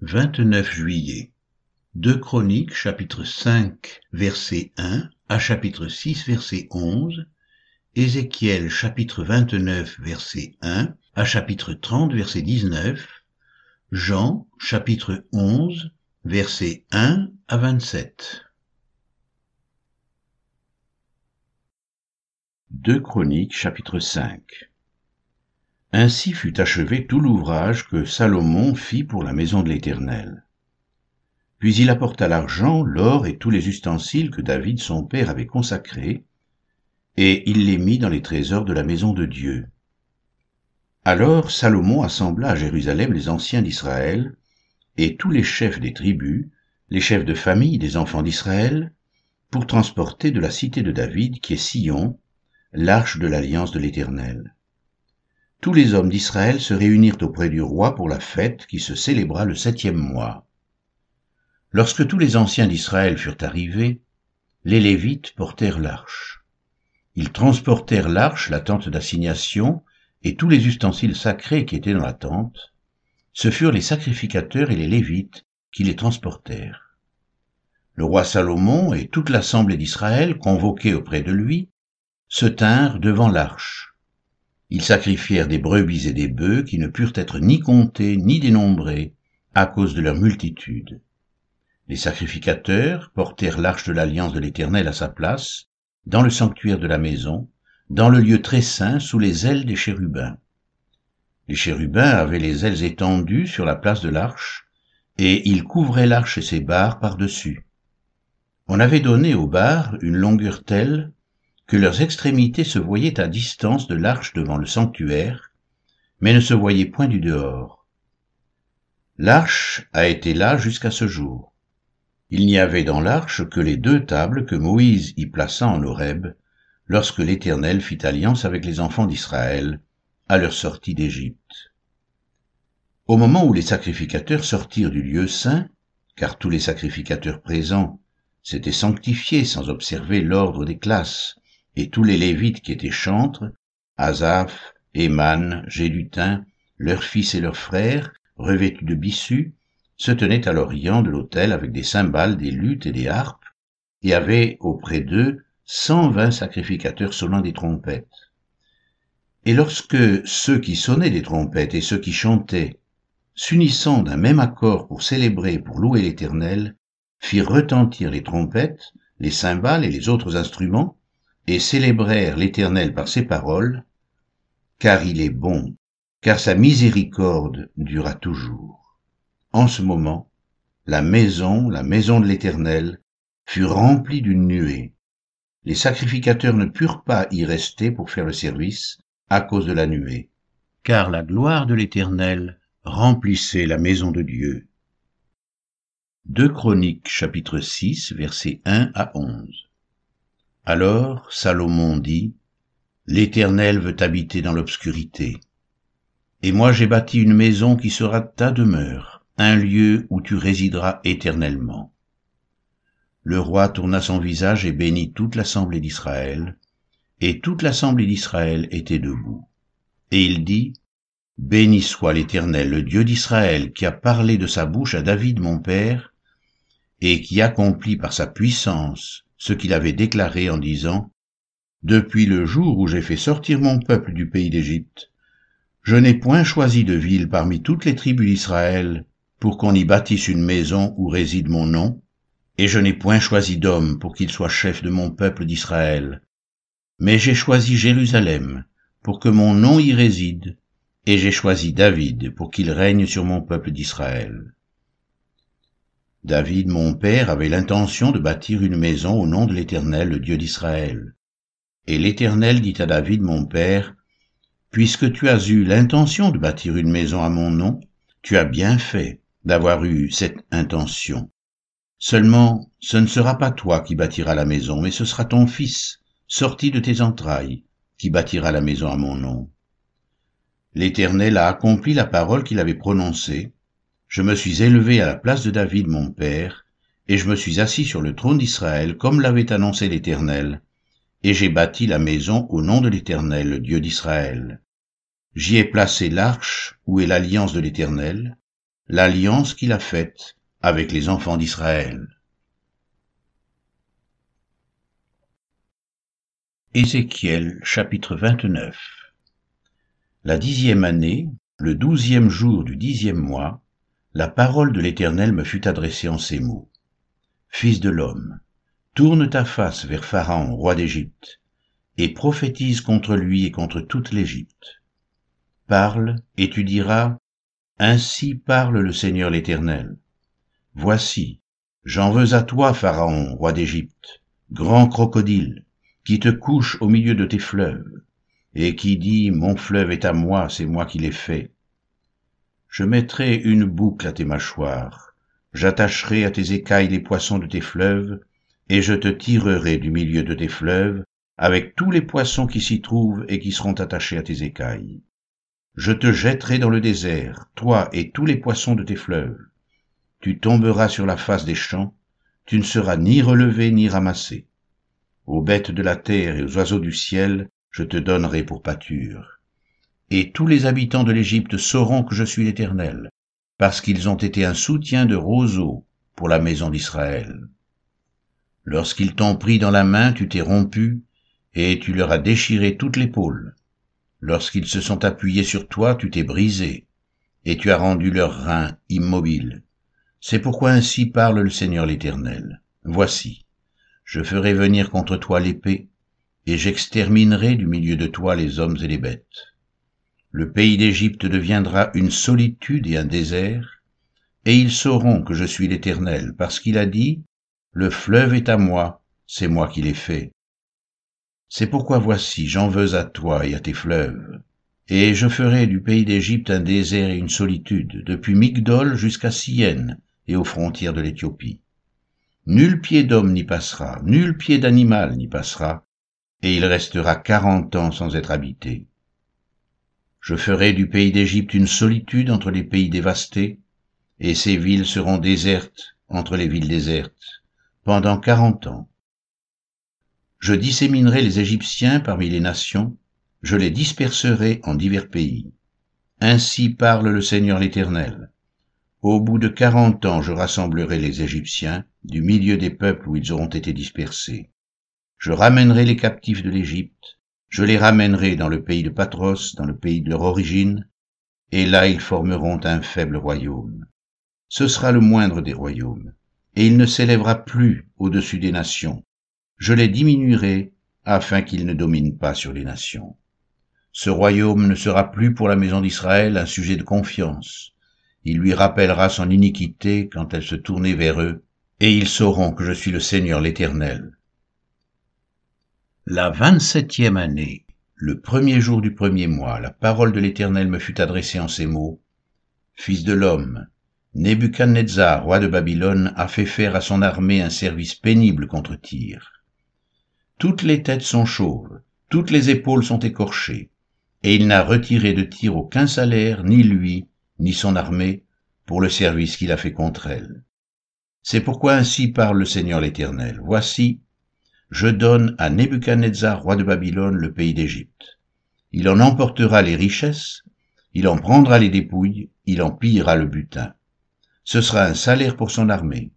29 juillet. 2 Chroniques chapitre 5 verset 1 à chapitre 6 verset 11, Ézéchiel chapitre 29 verset 1 à chapitre 30 verset 19, Jean chapitre 11 verset 1 à 27. 2 Chroniques chapitre 5 ainsi fut achevé tout l'ouvrage que Salomon fit pour la maison de l'Éternel. Puis il apporta l'argent, l'or et tous les ustensiles que David son père avait consacrés, et il les mit dans les trésors de la maison de Dieu. Alors Salomon assembla à Jérusalem les anciens d'Israël, et tous les chefs des tribus, les chefs de famille des enfants d'Israël, pour transporter de la cité de David, qui est Sion, l'arche de l'alliance de l'Éternel tous les hommes d'Israël se réunirent auprès du roi pour la fête qui se célébra le septième mois. Lorsque tous les anciens d'Israël furent arrivés, les Lévites portèrent l'arche. Ils transportèrent l'arche, la tente d'assignation, et tous les ustensiles sacrés qui étaient dans la tente. Ce furent les sacrificateurs et les Lévites qui les transportèrent. Le roi Salomon et toute l'assemblée d'Israël, convoqués auprès de lui, se tinrent devant l'arche ils sacrifièrent des brebis et des bœufs qui ne purent être ni comptés ni dénombrés à cause de leur multitude. Les sacrificateurs portèrent l'arche de l'alliance de l'Éternel à sa place, dans le sanctuaire de la maison, dans le lieu très saint sous les ailes des chérubins. Les chérubins avaient les ailes étendues sur la place de l'arche, et ils couvraient l'arche et ses barres par-dessus. On avait donné aux barres une longueur telle que leurs extrémités se voyaient à distance de l'arche devant le sanctuaire, mais ne se voyaient point du dehors. L'arche a été là jusqu'à ce jour. Il n'y avait dans l'arche que les deux tables que Moïse y plaça en Horeb, lorsque l'Éternel fit alliance avec les enfants d'Israël à leur sortie d'Égypte. Au moment où les sacrificateurs sortirent du lieu saint, car tous les sacrificateurs présents s'étaient sanctifiés sans observer l'ordre des classes, et tous les Lévites qui étaient chantres, Asaph, Éman, Gédutin, leurs fils et leurs frères, revêtus de bissus, se tenaient à l'orient de l'autel avec des cymbales, des luttes et des harpes, et avaient auprès d'eux cent vingt sacrificateurs sonnant des trompettes. Et lorsque ceux qui sonnaient des trompettes et ceux qui chantaient, s'unissant d'un même accord pour célébrer, pour louer l'Éternel, firent retentir les trompettes, les cymbales et les autres instruments, et célébrèrent l'Éternel par ses paroles, car il est bon, car sa miséricorde dura toujours. En ce moment, la maison, la maison de l'Éternel, fut remplie d'une nuée. Les sacrificateurs ne purent pas y rester pour faire le service à cause de la nuée, car la gloire de l'Éternel remplissait la maison de Dieu. 2 Chroniques chapitre 6 versets 1 à 11 alors Salomon dit, L'Éternel veut habiter dans l'obscurité. Et moi j'ai bâti une maison qui sera ta demeure, un lieu où tu résideras éternellement. Le roi tourna son visage et bénit toute l'assemblée d'Israël, et toute l'assemblée d'Israël était debout. Et il dit, Béni soit l'Éternel, le Dieu d'Israël, qui a parlé de sa bouche à David mon père, et qui accomplit par sa puissance ce qu'il avait déclaré en disant Depuis le jour où j'ai fait sortir mon peuple du pays d'Égypte, je n'ai point choisi de ville parmi toutes les tribus d'Israël pour qu'on y bâtisse une maison où réside mon nom, et je n'ai point choisi d'homme pour qu'il soit chef de mon peuple d'Israël. Mais j'ai choisi Jérusalem pour que mon nom y réside, et j'ai choisi David pour qu'il règne sur mon peuple d'Israël. David, mon père, avait l'intention de bâtir une maison au nom de l'Éternel, le Dieu d'Israël. Et l'Éternel dit à David, mon père, Puisque tu as eu l'intention de bâtir une maison à mon nom, tu as bien fait d'avoir eu cette intention. Seulement, ce ne sera pas toi qui bâtiras la maison, mais ce sera ton fils, sorti de tes entrailles, qui bâtira la maison à mon nom. L'Éternel a accompli la parole qu'il avait prononcée, je me suis élevé à la place de David mon père, et je me suis assis sur le trône d'Israël comme l'avait annoncé l'Éternel, et j'ai bâti la maison au nom de l'Éternel, le Dieu d'Israël. J'y ai placé l'arche où est l'alliance de l'Éternel, l'alliance qu'il a faite avec les enfants d'Israël. Ézéchiel chapitre 29 La dixième année, le douzième jour du dixième mois, la parole de l'Éternel me fut adressée en ces mots. Fils de l'homme, tourne ta face vers Pharaon, roi d'Égypte, et prophétise contre lui et contre toute l'Égypte. Parle, et tu diras, Ainsi parle le Seigneur l'Éternel. Voici, j'en veux à toi, Pharaon, roi d'Égypte, grand crocodile, qui te couche au milieu de tes fleuves, et qui dit, Mon fleuve est à moi, c'est moi qui l'ai fait. Je mettrai une boucle à tes mâchoires, j'attacherai à tes écailles les poissons de tes fleuves, et je te tirerai du milieu de tes fleuves, avec tous les poissons qui s'y trouvent et qui seront attachés à tes écailles. Je te jetterai dans le désert, toi et tous les poissons de tes fleuves. Tu tomberas sur la face des champs, tu ne seras ni relevé ni ramassé. Aux bêtes de la terre et aux oiseaux du ciel, je te donnerai pour pâture. Et tous les habitants de l'Égypte sauront que je suis l'Éternel, parce qu'ils ont été un soutien de roseau pour la maison d'Israël. Lorsqu'ils t'ont pris dans la main, tu t'es rompu, et tu leur as déchiré toute l'épaule. Lorsqu'ils se sont appuyés sur toi, tu t'es brisé, et tu as rendu leurs reins immobiles. C'est pourquoi ainsi parle le Seigneur l'Éternel. Voici, je ferai venir contre toi l'épée, et j'exterminerai du milieu de toi les hommes et les bêtes. Le pays d'Égypte deviendra une solitude et un désert, et ils sauront que je suis l'Éternel, parce qu'il a dit, Le fleuve est à moi, c'est moi qui l'ai fait. C'est pourquoi voici, j'en veux à toi et à tes fleuves, et je ferai du pays d'Égypte un désert et une solitude, depuis Migdol jusqu'à Sienne et aux frontières de l'Éthiopie. Nul pied d'homme n'y passera, nul pied d'animal n'y passera, et il restera quarante ans sans être habité. Je ferai du pays d'Égypte une solitude entre les pays dévastés, et ses villes seront désertes entre les villes désertes, pendant quarante ans. Je disséminerai les Égyptiens parmi les nations, je les disperserai en divers pays. Ainsi parle le Seigneur l'Éternel. Au bout de quarante ans, je rassemblerai les Égyptiens du milieu des peuples où ils auront été dispersés. Je ramènerai les captifs de l'Égypte, je les ramènerai dans le pays de Patros, dans le pays de leur origine, et là ils formeront un faible royaume. Ce sera le moindre des royaumes, et il ne s'élèvera plus au-dessus des nations, je les diminuerai afin qu'ils ne dominent pas sur les nations. Ce royaume ne sera plus pour la maison d'Israël un sujet de confiance. Il lui rappellera son iniquité quand elle se tournait vers eux, et ils sauront que je suis le Seigneur l'Éternel. La vingt-septième année, le premier jour du premier mois, la parole de l'Éternel me fut adressée en ces mots. Fils de l'homme, Nebuchadnezzar, roi de Babylone, a fait faire à son armée un service pénible contre Tyr. Toutes les têtes sont chauves, toutes les épaules sont écorchées, et il n'a retiré de tir aucun salaire, ni lui, ni son armée, pour le service qu'il a fait contre elle. C'est pourquoi ainsi parle le Seigneur l'Éternel. Voici, je donne à Nebuchadnezzar, roi de Babylone, le pays d'Égypte. Il en emportera les richesses, il en prendra les dépouilles, il en pillera le butin. Ce sera un salaire pour son armée.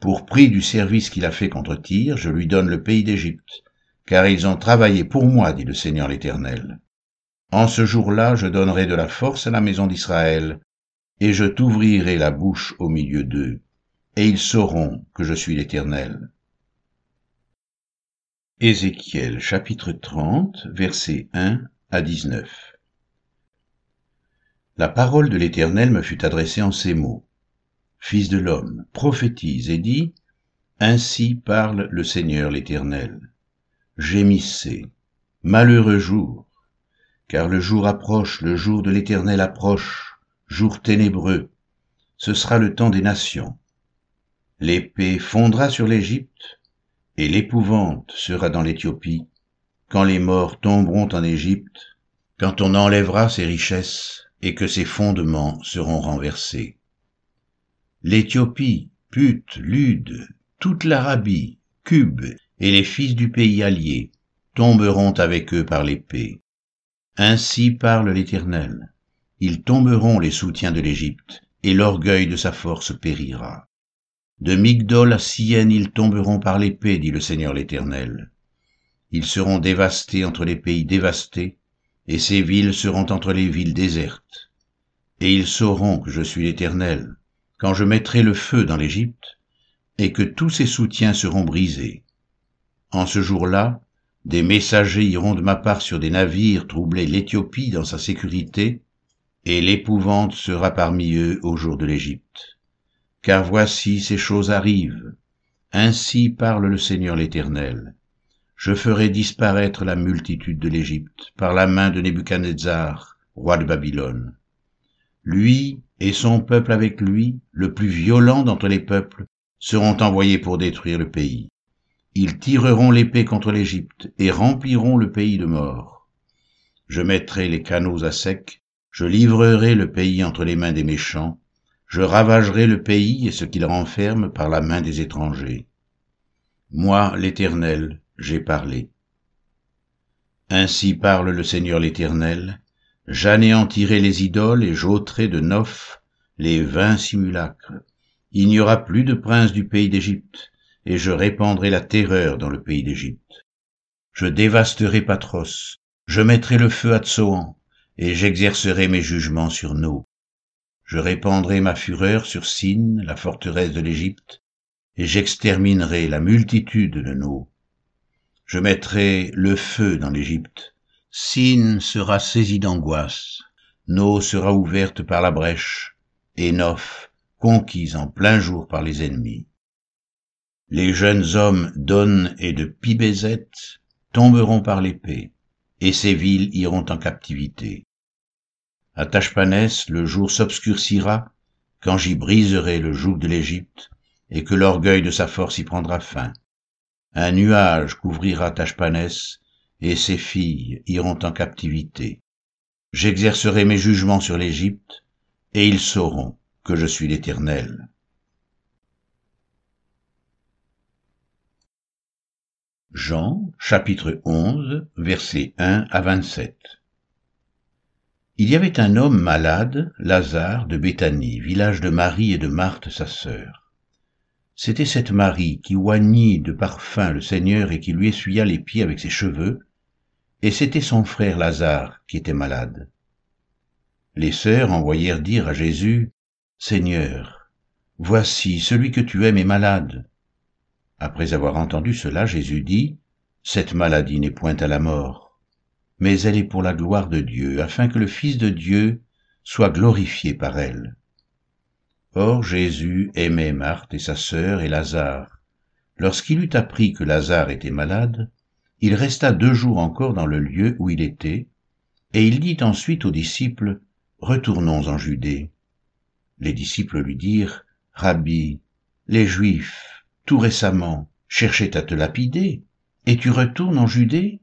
Pour prix du service qu'il a fait contre Tyr, je lui donne le pays d'Égypte, car ils ont travaillé pour moi, dit le Seigneur l'Éternel. En ce jour-là, je donnerai de la force à la maison d'Israël, et je t'ouvrirai la bouche au milieu d'eux, et ils sauront que je suis l'Éternel. Ézéchiel chapitre 30, versets 1 à 19 La parole de l'Éternel me fut adressée en ces mots. Fils de l'homme, prophétise et dis, Ainsi parle le Seigneur l'Éternel. Gémissez, malheureux jour, car le jour approche, le jour de l'Éternel approche, jour ténébreux, ce sera le temps des nations. L'épée fondra sur l'Égypte, et l'épouvante sera dans l'Éthiopie, quand les morts tomberont en Égypte, quand on enlèvera ses richesses et que ses fondements seront renversés l'Éthiopie, Put, Lude, toute l'Arabie, Cube et les fils du pays allié tomberont avec eux par l'épée. Ainsi parle l'Éternel. Ils tomberont les soutiens de l'Égypte, et l'orgueil de sa force périra. De Migdol à Sienne ils tomberont par l'épée, dit le Seigneur l'Éternel. Ils seront dévastés entre les pays dévastés, et ces villes seront entre les villes désertes. Et ils sauront que je suis l'Éternel, quand je mettrai le feu dans l'Égypte, et que tous ses soutiens seront brisés. En ce jour-là, des messagers iront de ma part sur des navires troubler l'Éthiopie dans sa sécurité, et l'épouvante sera parmi eux au jour de l'Égypte. Car voici ces choses arrivent. Ainsi parle le Seigneur l'Éternel. Je ferai disparaître la multitude de l'Égypte par la main de Nebuchadnezzar, roi de Babylone. Lui et son peuple avec lui, le plus violent d'entre les peuples, seront envoyés pour détruire le pays. Ils tireront l'épée contre l'Égypte et rempliront le pays de mort. Je mettrai les canaux à sec, je livrerai le pays entre les mains des méchants, je ravagerai le pays et ce qu'il renferme par la main des étrangers. Moi, l'Éternel, j'ai parlé. Ainsi parle le Seigneur l'Éternel, j'anéantirai les idoles et j'ôterai de Noph les vains simulacres. Il n'y aura plus de prince du pays d'Égypte, et je répandrai la terreur dans le pays d'Égypte. Je dévasterai Patros, je mettrai le feu à Tsoan, et j'exercerai mes jugements sur No. Je répandrai ma fureur sur Sin, la forteresse de l'Égypte, et j'exterminerai la multitude de No. Je mettrai le feu dans l'Égypte. Sin sera saisi d'angoisse, No sera ouverte par la brèche, et Noph conquise en plein jour par les ennemis les jeunes hommes d'On et de Pibézet tomberont par l'épée, et ces villes iront en captivité. À Tachpanès, le jour s'obscurcira, quand j'y briserai le joug de l'Égypte, et que l'orgueil de sa force y prendra fin. Un nuage couvrira Tachpanès, et ses filles iront en captivité. J'exercerai mes jugements sur l'Égypte, et ils sauront que je suis l'Éternel. Jean chapitre 11 versets 1 à 27 Il y avait un homme malade, Lazare de Béthanie, village de Marie et de Marthe sa sœur. C'était cette Marie qui oignit de parfum le Seigneur et qui lui essuya les pieds avec ses cheveux, et c'était son frère Lazare qui était malade. Les sœurs envoyèrent dire à Jésus, Seigneur, voici celui que tu aimes est malade. Après avoir entendu cela, Jésus dit, Cette maladie n'est point à la mort, mais elle est pour la gloire de Dieu, afin que le Fils de Dieu soit glorifié par elle. Or Jésus aimait Marthe et sa sœur et Lazare. Lorsqu'il eut appris que Lazare était malade, il resta deux jours encore dans le lieu où il était, et il dit ensuite aux disciples, Retournons en Judée. Les disciples lui dirent, Rabbi, les Juifs tout récemment, cherchait à te lapider, et tu retournes en Judée?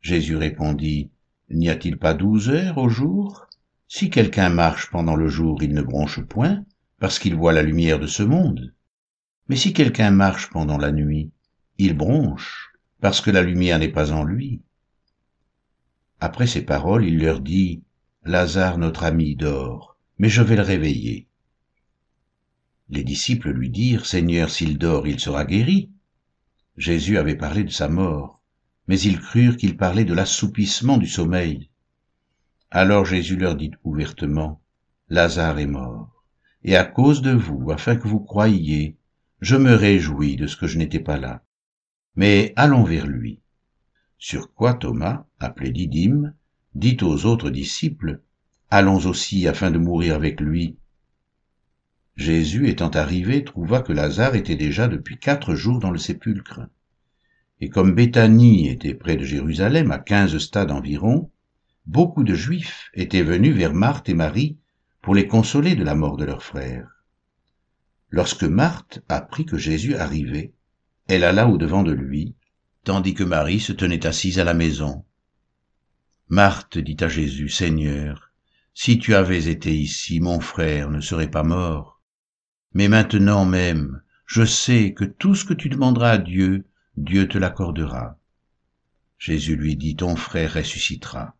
Jésus répondit, N'y a-t-il pas douze heures au jour? Si quelqu'un marche pendant le jour, il ne bronche point, parce qu'il voit la lumière de ce monde. Mais si quelqu'un marche pendant la nuit, il bronche, parce que la lumière n'est pas en lui. Après ces paroles, il leur dit, Lazare, notre ami, dort, mais je vais le réveiller. Les disciples lui dirent, Seigneur, s'il dort, il sera guéri. Jésus avait parlé de sa mort, mais ils crurent qu'il parlait de l'assoupissement du sommeil. Alors Jésus leur dit ouvertement, Lazare est mort, et à cause de vous, afin que vous croyiez, je me réjouis de ce que je n'étais pas là. Mais allons vers lui. Sur quoi Thomas, appelé Didyme, dit aux autres disciples, Allons aussi afin de mourir avec lui. Jésus étant arrivé trouva que Lazare était déjà depuis quatre jours dans le sépulcre. Et comme Béthanie était près de Jérusalem, à quinze stades environ, beaucoup de Juifs étaient venus vers Marthe et Marie pour les consoler de la mort de leur frère. Lorsque Marthe apprit que Jésus arrivait, elle alla au-devant de lui, tandis que Marie se tenait assise à la maison. Marthe dit à Jésus, Seigneur, si tu avais été ici, mon frère ne serait pas mort. Mais maintenant même, je sais que tout ce que tu demanderas à Dieu, Dieu te l'accordera. Jésus lui dit, ton frère ressuscitera.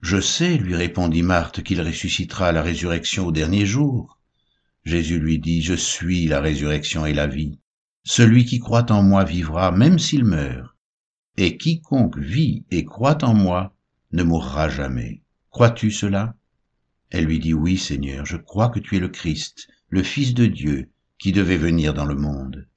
Je sais, lui répondit Marthe, qu'il ressuscitera la résurrection au dernier jour. Jésus lui dit, Je suis la résurrection et la vie. Celui qui croit en moi vivra même s'il meurt. Et quiconque vit et croit en moi ne mourra jamais. Crois-tu cela? Elle lui dit, Oui Seigneur, je crois que tu es le Christ, le Fils de Dieu, qui devait venir dans le monde.